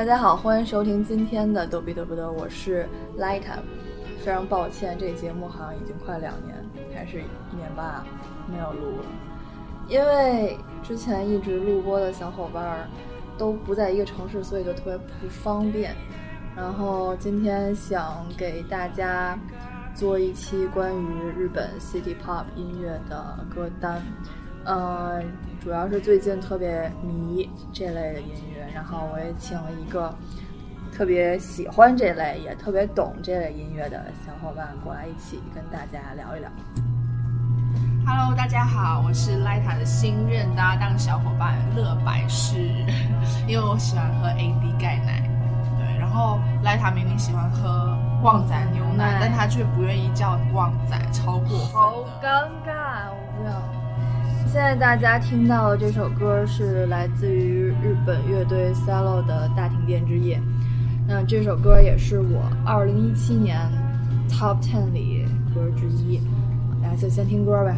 大家好，欢迎收听今天的逗比嘚不嘚，我是 Lighta。非常抱歉，这个节目好像已经快两年，还是一年半没有录了，因为之前一直录播的小伙伴都不在一个城市，所以就特别不方便。然后今天想给大家做一期关于日本 City Pop 音乐的歌单，呃，主要是最近特别迷这类的音乐，然后我也请了一个。特别喜欢这类，也特别懂这类音乐的小伙伴过来一起跟大家聊一聊。Hello，大家好，我是 Lita 的新任搭档小伙伴乐百氏，因为我喜欢喝 AD 钙奶。对，然后 Lita 明明喜欢喝旺仔牛奶，但他却不愿意叫旺仔，超过分好尴尬，我不要。现在大家听到的这首歌是来自于日本乐队 Sello 的《大停电之夜》。那这首歌也是我2017年 Top Ten 里歌之一，大家就先听歌呗。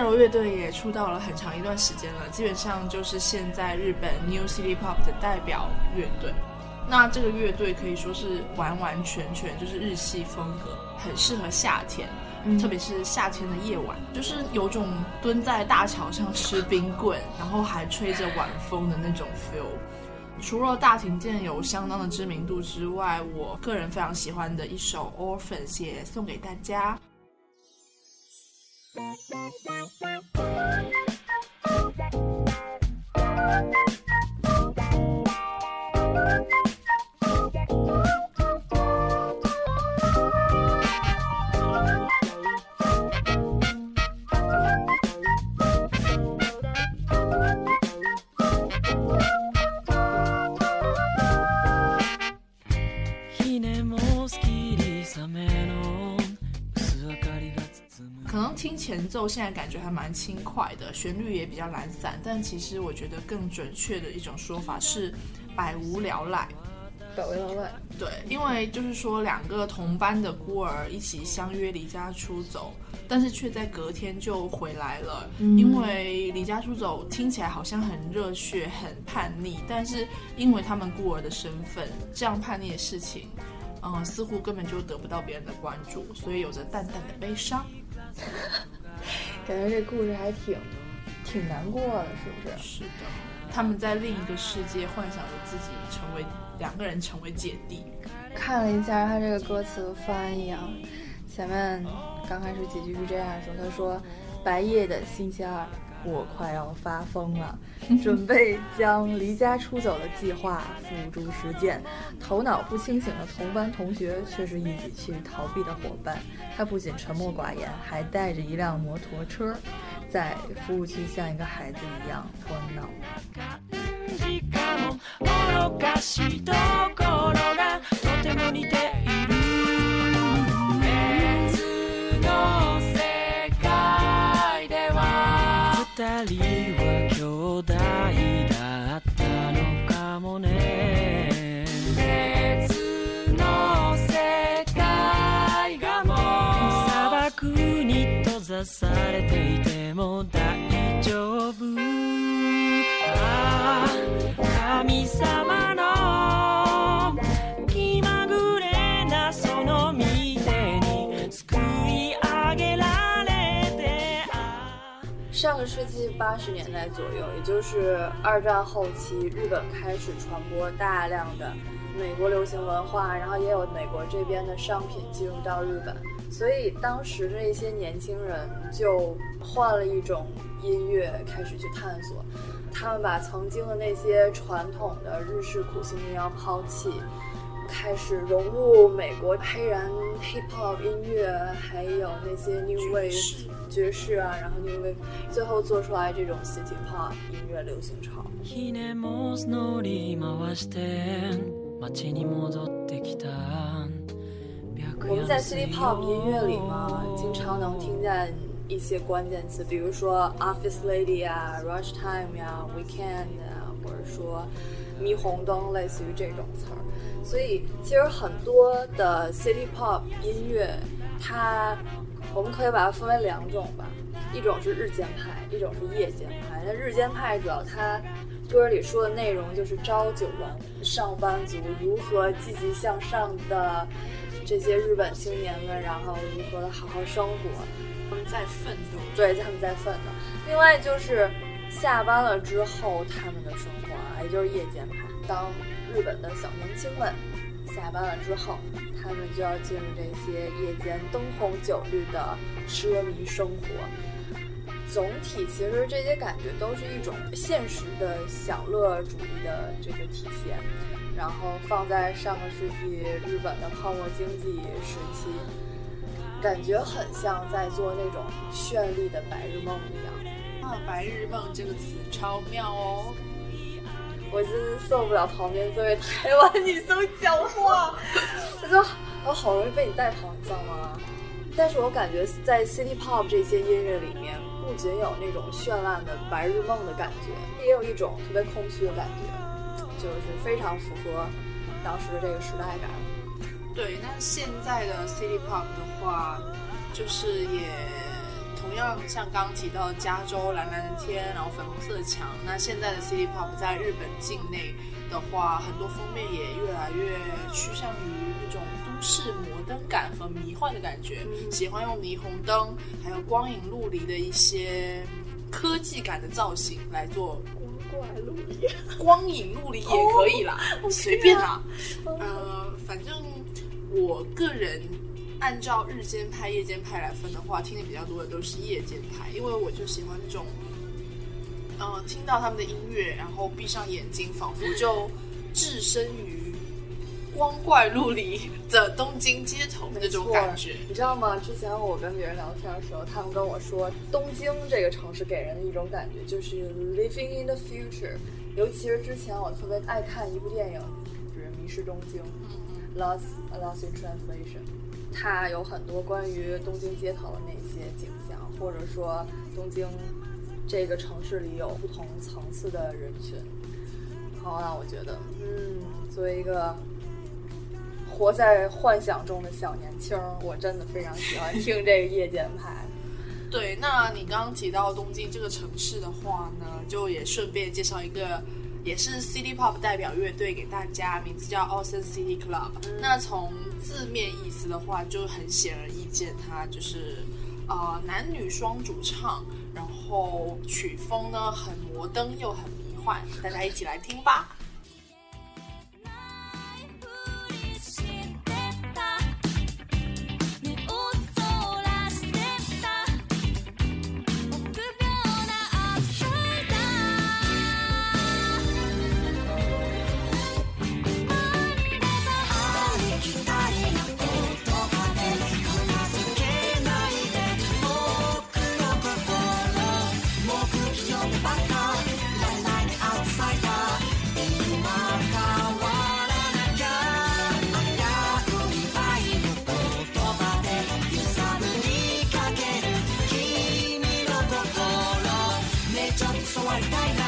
赛罗乐队也出道了很长一段时间了，基本上就是现在日本 New City Pop 的代表乐队。那这个乐队可以说是完完全全就是日系风格，很适合夏天，特别是夏天的夜晚，就是有种蹲在大桥上吃冰棍，然后还吹着晚风的那种 feel。除了大庭健有相当的知名度之外，我个人非常喜欢的一首《Orphans》也送给大家。Bye. 听前奏，现在感觉还蛮轻快的，旋律也比较懒散，但其实我觉得更准确的一种说法是百无聊赖。百无聊赖，对，因为就是说两个同班的孤儿一起相约离家出走，但是却在隔天就回来了。因为离家出走听起来好像很热血、很叛逆，但是因为他们孤儿的身份，这样叛逆的事情，嗯，似乎根本就得不到别人的关注，所以有着淡淡的悲伤。感觉这故事还挺挺难过的，是不是？是的，他们在另一个世界幻想着自己成为两个人成为姐弟。看了一下他这个歌词的翻译啊，前面刚开始几句是这样说：“他说，白夜的星期二。”我快要发疯了，准备将离家出走的计划付诸实践。头脑不清醒的同班同学却是一起去逃避的伙伴。他不仅沉默寡言，还带着一辆摩托车，在服务区像一个孩子一样欢闹。二个世纪八十年代左右，也就是二战后期，日本开始传播大量的美国流行文化，然后也有美国这边的商品进入到日本，所以当时的一些年轻人就换了一种音乐开始去探索，他们把曾经的那些传统的日式苦行民谣抛弃。开始融入美国黑人 hip hop 音乐，还有那些 new wave 爵士啊，然后 new wave，最后做出来这种 city pop 音乐流行潮。我们在 city pop 音乐里嘛，经常能听见一些关键词，比如说 office lady 啊，rush time 呀，weekend 啊，或者说霓虹灯，类似于这种词儿。所以，其实很多的 city pop 音乐，它我们可以把它分为两种吧，一种是日间派，一种是夜间派。那日间派主要它歌里说的内容就是朝九晚五，上班族如何积极向上的这些日本青年们，然后如何的好好生活，他们在奋斗，对，他们在奋斗。另外就是下班了之后他们的生活啊，也就是夜间派，当。日本的小年轻们下班了之后，他们就要进入这些夜间灯红酒绿的奢靡生活。总体其实这些感觉都是一种现实的享乐主义的这个体现。然后放在上个世纪日本的泡沫经济时期，感觉很像在做那种绚丽的白日梦一样。啊，白日梦这个词超妙哦！我真是受不了旁边这位台湾女生讲话，我说我好容易被你带跑，你知道吗？但是我感觉在 City Pop 这些音乐里面，不仅有那种绚烂的白日梦的感觉，也有一种特别空虚的感觉，就是非常符合当时的这个时代感。对，那现在的 City Pop 的话，就是也同同样像刚刚提到的加州蓝蓝的天，然后粉红色的墙，那现在的 City Pop 在日本境内的话，很多封面也越来越趋向于那种都市摩登感和迷幻的感觉，喜欢用霓虹灯还有光影陆离的一些科技感的造型来做光怪陆离，光影陆离也可以啦，随便啦。呃，反正我个人按照日间拍、夜间拍来分的话，听的比较多的都是夜间拍，因为我就喜欢那种，呃，听到他们的音乐，然后闭上眼睛，仿佛就置身于光怪陆离的东京街头的那种感觉。你知道吗？之前我跟别人聊天的时候，他们跟我说，东京这个城市给人的一种感觉就是 living in the future。尤其是之前我特别爱看一部电影，就是《迷失东京》（Lost Lost in Translation），它有很多关于东京街头的那些景象，或者说东京这个城市里有不同层次的人群，好让我觉得，嗯，作为一个活在幻想中的小年轻，我真的非常喜欢听这个夜间派。对，那你刚刚提到东京这个城市的话呢，就也顺便介绍一个，也是 City Pop 代表乐队给大家，名字叫 Austin City Club。那从字面意思的话，就很显而易见，它就是呃男女双主唱，然后曲风呢很摩登又很迷幻，大家一起来听吧。现在我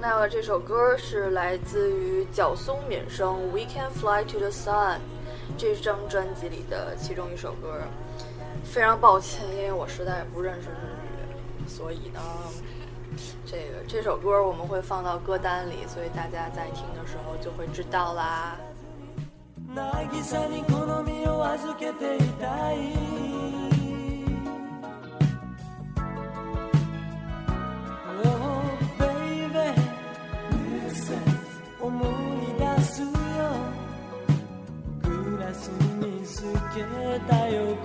听到的这首歌是来自于角松敏生《We Can Fly to the Sun》这张专辑里的其中一首歌。非常抱歉，因为我实在不认识日语，所以呢，这个这首歌我们会放到歌单里，所以大家在听的时候就会知道啦。つけたよ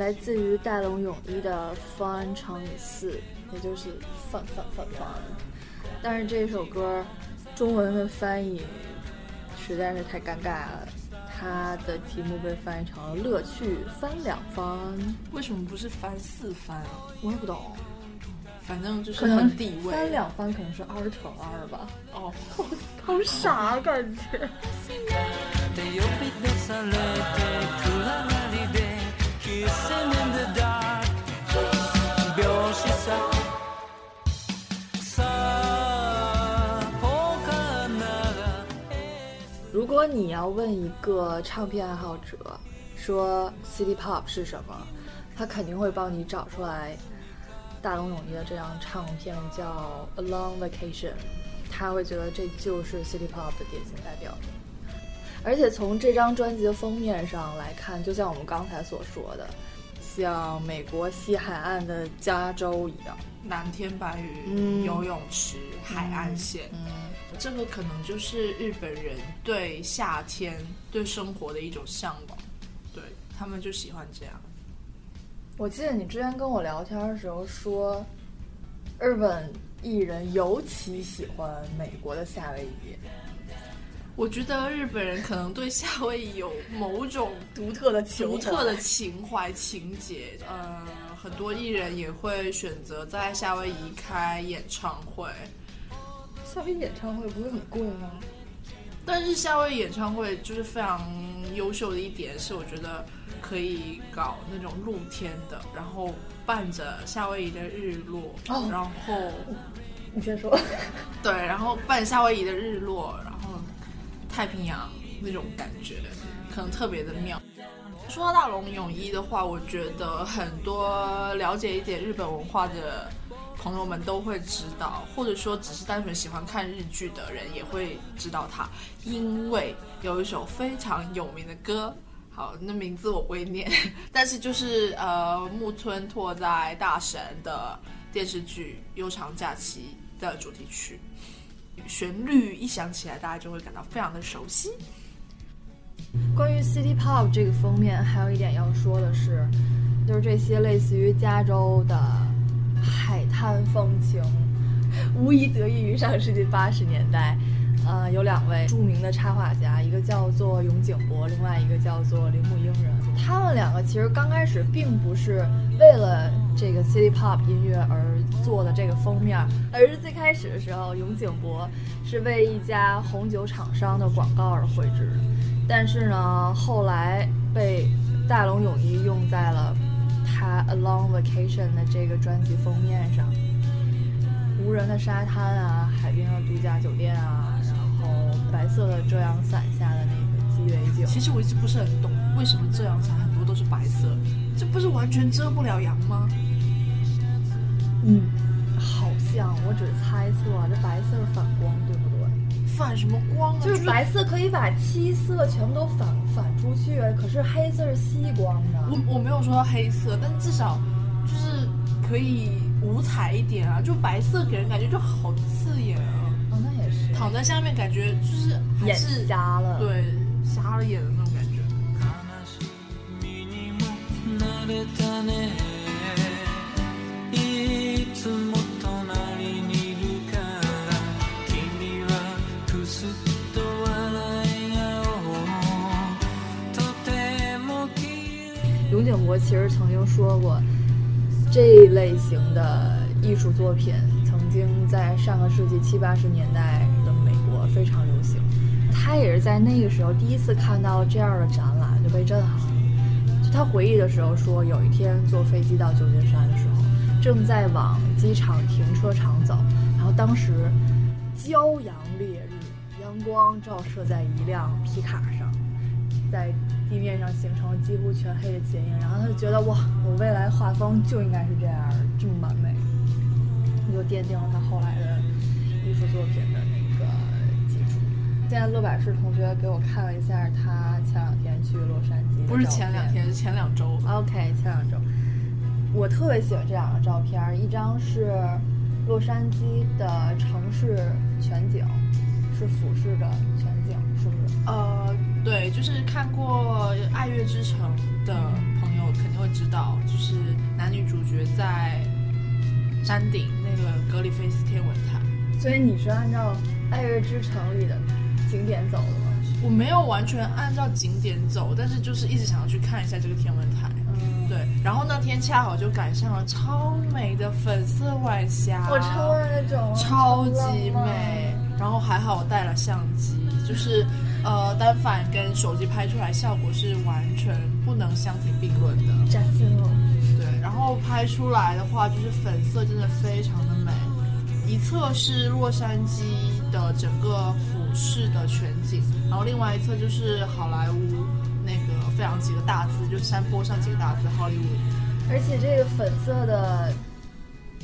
来自于大龙泳衣的《方乘以四》，也就是“放放放放”。但是这首歌中文的翻译实在是太尴尬了，它的题目被翻译成了“乐趣翻两番为什么不是翻四番？”，我也不懂，反正就是很地位。翻两番可能是二乘二吧，哦，好傻感觉。果你要问一个唱片爱好者说 City Pop 是什么，他肯定会帮你找出来大龙泳衣的这张唱片叫《A Long Vacation》，他会觉得这就是 City Pop 的典型代表。而且从这张专辑的封面上来看，就像我们刚才所说的，像美国西海岸的加州一样。蓝天白云、嗯游泳池、海岸线，嗯，这个可能就是日本人对夏天、对生活的一种向往，对他们就喜欢这样。我记得你之前跟我聊天的时候说，日本艺人尤其喜欢美国的夏威夷，我觉得日本人可能对夏威夷有某种独特的情怀独特的情怀情节，呃，很多艺人也会选择在夏威夷开演唱会，夏威夷演唱会不是很贵吗？但是夏威夷演唱会就是非常优秀的一点是，我觉得可以搞那种露天的，然后伴着夏威夷的日落，哦然后你先说。对，然后伴夏威夷的日落，然后太平洋那种感觉，可能特别的妙。说到大龙泳衣的话，我觉得很多了解一点日本文化的朋友们都会知道，或者说只是单纯喜欢看日剧的人也会知道它，因为有一首非常有名的歌，好，那名字我不会念，但是就是呃木村拓哉大神的电视剧《悠长假期》的主题曲，旋律一响起来，大家就会感到非常的熟悉。关于 City Pop 这个封面，还有一点要说的是，就是这些类似于加州的海滩风情，无疑得益于上世纪八十年代。呃，有两位著名的插画家，一个叫做永井博，另外一个叫做铃木英人。他们两个其实刚开始并不是为了这个 City Pop 音乐而做的这个封面，而是最开始的时候，永井博是为一家红酒厂商的广告而绘制。但是呢，后来被大龙泳衣用在了他《A Long Vacation》的这个专辑封面上，无人的沙滩啊，海边的度假酒店啊，然后白色的遮阳伞下的那个鸡尾酒。其实我一直不是很懂，为什么遮阳伞很多都是白色，这不是完全遮不了阳吗？嗯，好像我只是猜测，这白色是反光，对不对？反什么光啊？就是白色可以把七色全部都反反出去，可是黑色是吸光的。我我没有说到黑色，但至少就是可以五彩一点啊。就白色给人感觉就好刺眼啊，哦，那也是。躺在下面感觉就是还眼是瞎了。对瞎了眼的那种感觉。悲麗永井博其实曾经说过，这一类型的艺术作品曾经在上个世纪七八十年代的美国非常流行。他也是在那个时候第一次看到这样的展览，就被震撼了。就他回忆的时候说，有一天坐飞机到旧金山的时候，正在往机场停车场走，然后当时骄阳烈日，阳光照射在一辆皮卡上，在地面上形成了几乎全黑的剪影，然后他就觉得哇，我未来画风就应该是这样，这么完美，就奠定了他后来的艺术作品的那个基础。现在乐百氏同学给我看了一下他前两天去洛杉矶不是前两天，是前两周。OK，前两周，我特别喜欢这两个照片儿，一张是洛杉矶的城市全景，是俯视的全景，是不是？呃，对，就是看过《爱乐之城》的朋友肯定会知道，就是男女主角在山顶那个格里菲斯天文台。所以你是按照《爱乐之城》里的景点走的吗？我没有完全按照景点走，但是就是一直想要去看一下这个天文台。嗯，对，然后那天恰好就赶上了超美的粉色晚霞，我超爱那种，超级美。然后还好我带了相机，就是呃单反跟手机拍出来效果是完全不能相提并论的。扎心了。对，然后拍出来的话，就是粉色真的非常的美。一侧是洛杉矶的整个俯视的全景，然后另外一侧就是好莱坞那个非常几个大字，就山坡上几个大字 Hollywood。而且这个粉色的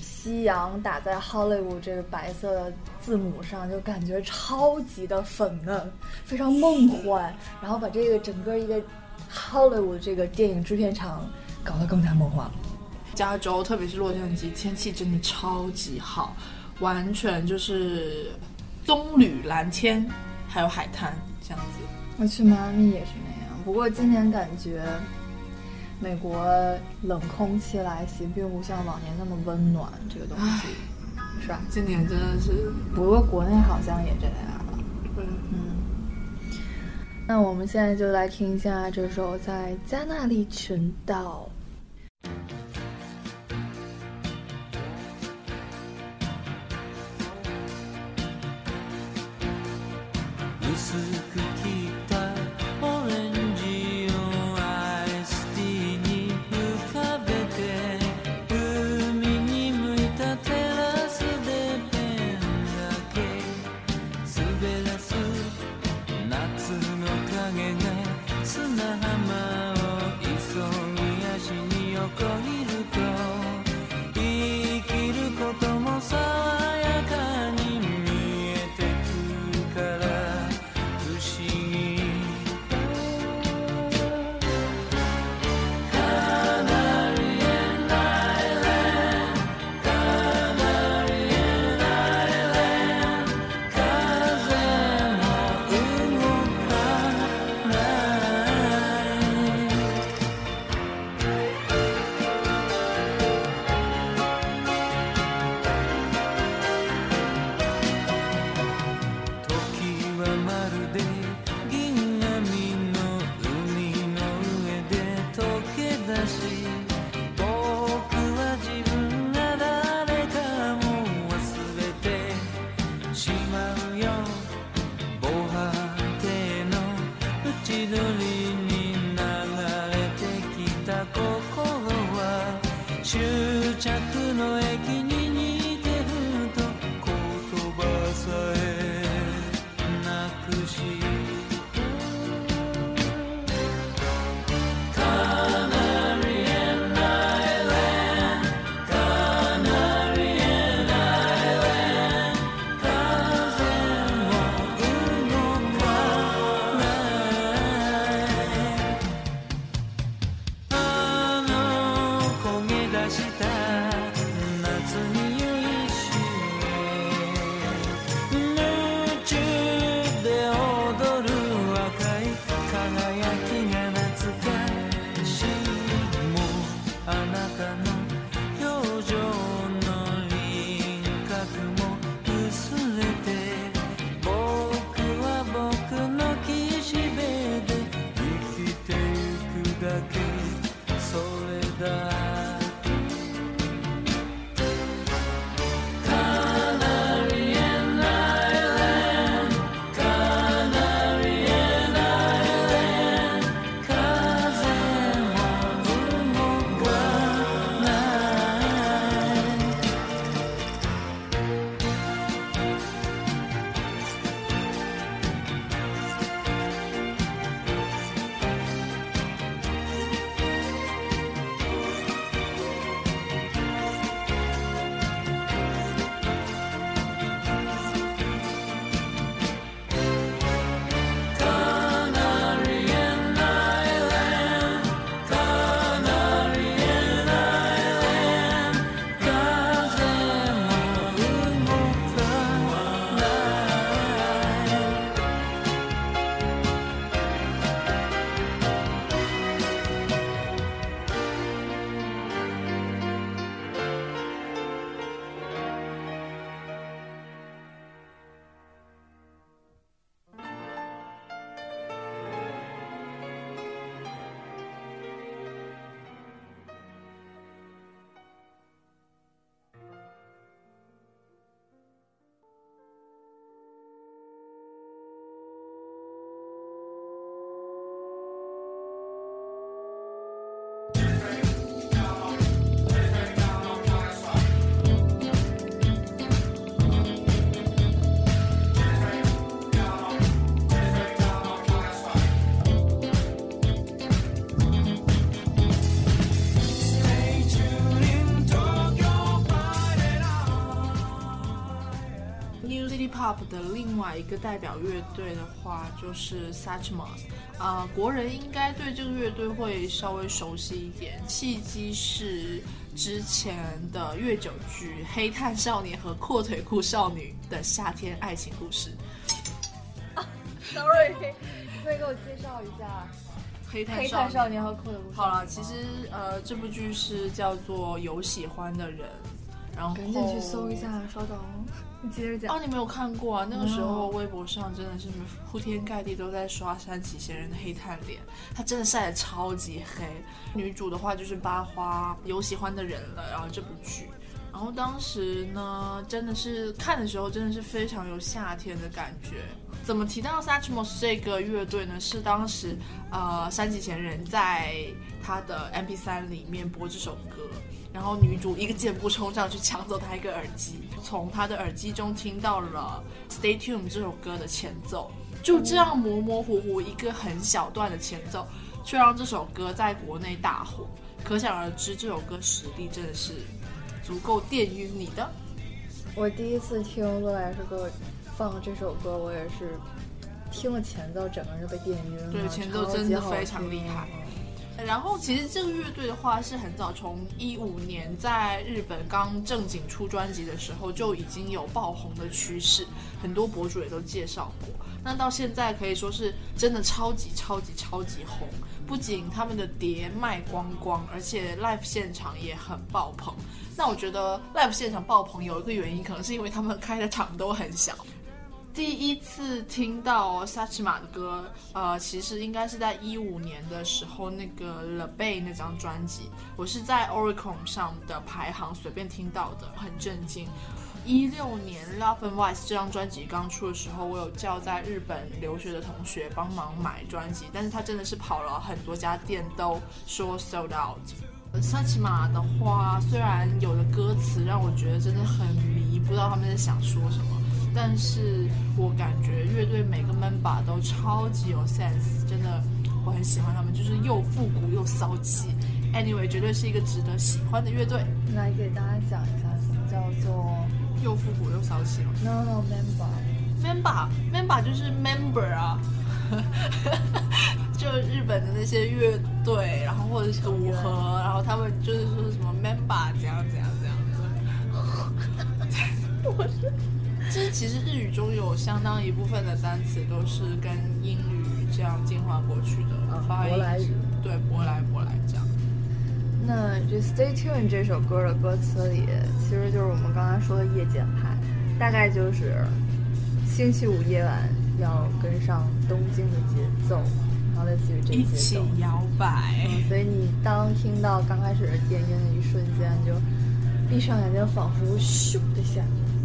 夕阳打在 Hollywood 这个白色的字母上，就感觉超级的粉嫩，非常梦幻，然后把这个整个一个 Hollywood 这个电影制片厂搞得更加梦幻了。加州，特别是洛杉矶，天气真的超级好，完全就是棕榈蓝天，还有海滩这样子。我去迈阿密也是那样，不过今年感觉美国冷空气来袭，并不像往年那么温暖，这个东西是吧？今年真的是，不过国内好像也这样了。嗯，嗯，那我们现在就来听一下这首在加那利群岛。Pop 的另外一个代表乐队的话，就是 Satchmas。啊、国人应该对这个乐队会稍微熟悉一点。契机是之前的月九剧《黑炭少年和阔腿裤少女的夏天爱情故事》。Sorry，可以给我介绍一下黑《黑炭少年和酷的故事》好了，其实呃，这部剧是叫做《有喜欢的人》，然后赶紧去搜一。下，稍等，你接着讲。哦，你没有看过啊？那个时候微博上真的是铺天盖地都在刷山崎贤人的黑炭脸，他真的晒得超级黑。女主的话就是八花，有喜欢的人了，然后这部剧。然后当时呢，真的是看的时候，真的是非常有夏天的感觉。怎么提到 Satchmos 这个乐队呢？是当时呃山崎贤人在他的 MP3 里面播这首歌，然后女主一个箭步冲上去抢走他一个耳机，从他的耳机中听到了《Stay Tuned》这首歌的前奏，就这样模模糊糊一个很小段的前奏，却让这首歌在国内大火。可想而知，这首歌实力真的是足够电晕你的。我第一次听乐来是给我放这首歌，我也是听了前奏，整个人就被电晕了。对前奏真的非常厉害。然后其实这个乐队的话是很早，从一五年在日本刚正经出专辑的时候就已经有爆红的趋势，很多博主也都介绍过。那到现在可以说是真的超级超级超级红，不仅他们的碟卖光光，而且 live 现场也很爆棚。那我觉得 live 现场爆棚有一个原因，可能是因为他们开的场都很小。第一次听到萨奇玛的歌，呃，其实应该是在一五年的时候，那个 The Bay 那张专辑，我是在 Oricon 上的排行随便听到的，很震惊。一六年《Love and Vice》这张专辑刚出的时候，我有叫在日本留学的同学帮忙买专辑，但是他真的是跑了很多家店都说 sold out。萨奇玛的话，虽然有的歌词让我觉得真的很迷，不知道他们在想说什么，但是我感觉乐队每个 member 都超级有 sense，真的我很喜欢他们，就是又复古又骚气。Anyway，绝对是一个值得喜欢的乐队，来给大家讲一下什么叫做又复古又骚气嘛。No No Member。member member 就是 member 啊，就日本的那些乐队，然后或者是组合，然后他们就是说什么 member 怎样怎样怎样的。我是，就是其实日语中有相当一部分的单词都是跟英语这样进化过去的啊发音对，舶来舶来这样。那这《Stay Tuned》这首歌的歌词里，其实就是我们刚刚说的夜间派，大概就是星期五夜晚要跟上东京的节奏，然后类似于这一起些。摇摆，嗯所以你当听到刚开始的电音的一瞬间，就闭上眼睛，仿佛咻的一下，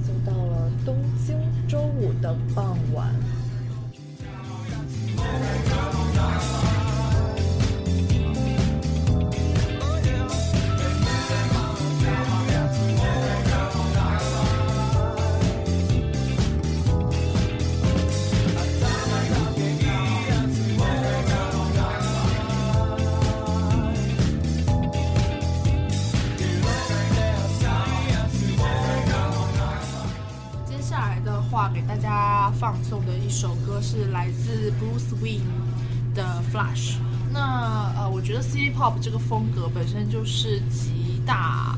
就到了东京周五的傍晚。接下来的话，给大家放送的一首歌是来自 Bruce Wayne 的《Flash》。那呃，我觉得 City Pop 这个风格本身就是极大、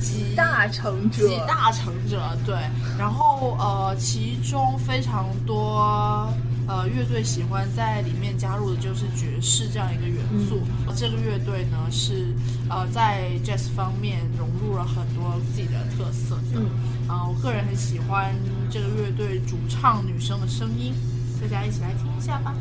极大成者集大成者，对。然后呃，其中非常多呃乐队喜欢在里面加入的就是爵士这样一个元素。这个乐队呢是呃在 jazz 方面融入了很多自己的特色的。嗯啊、我个人很喜欢这个乐队主唱女生的声音，大家一起来听一下吧。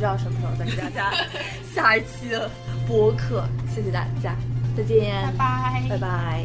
知道什么时候再给大家下一期的播客，谢谢大家，再见，拜拜，拜拜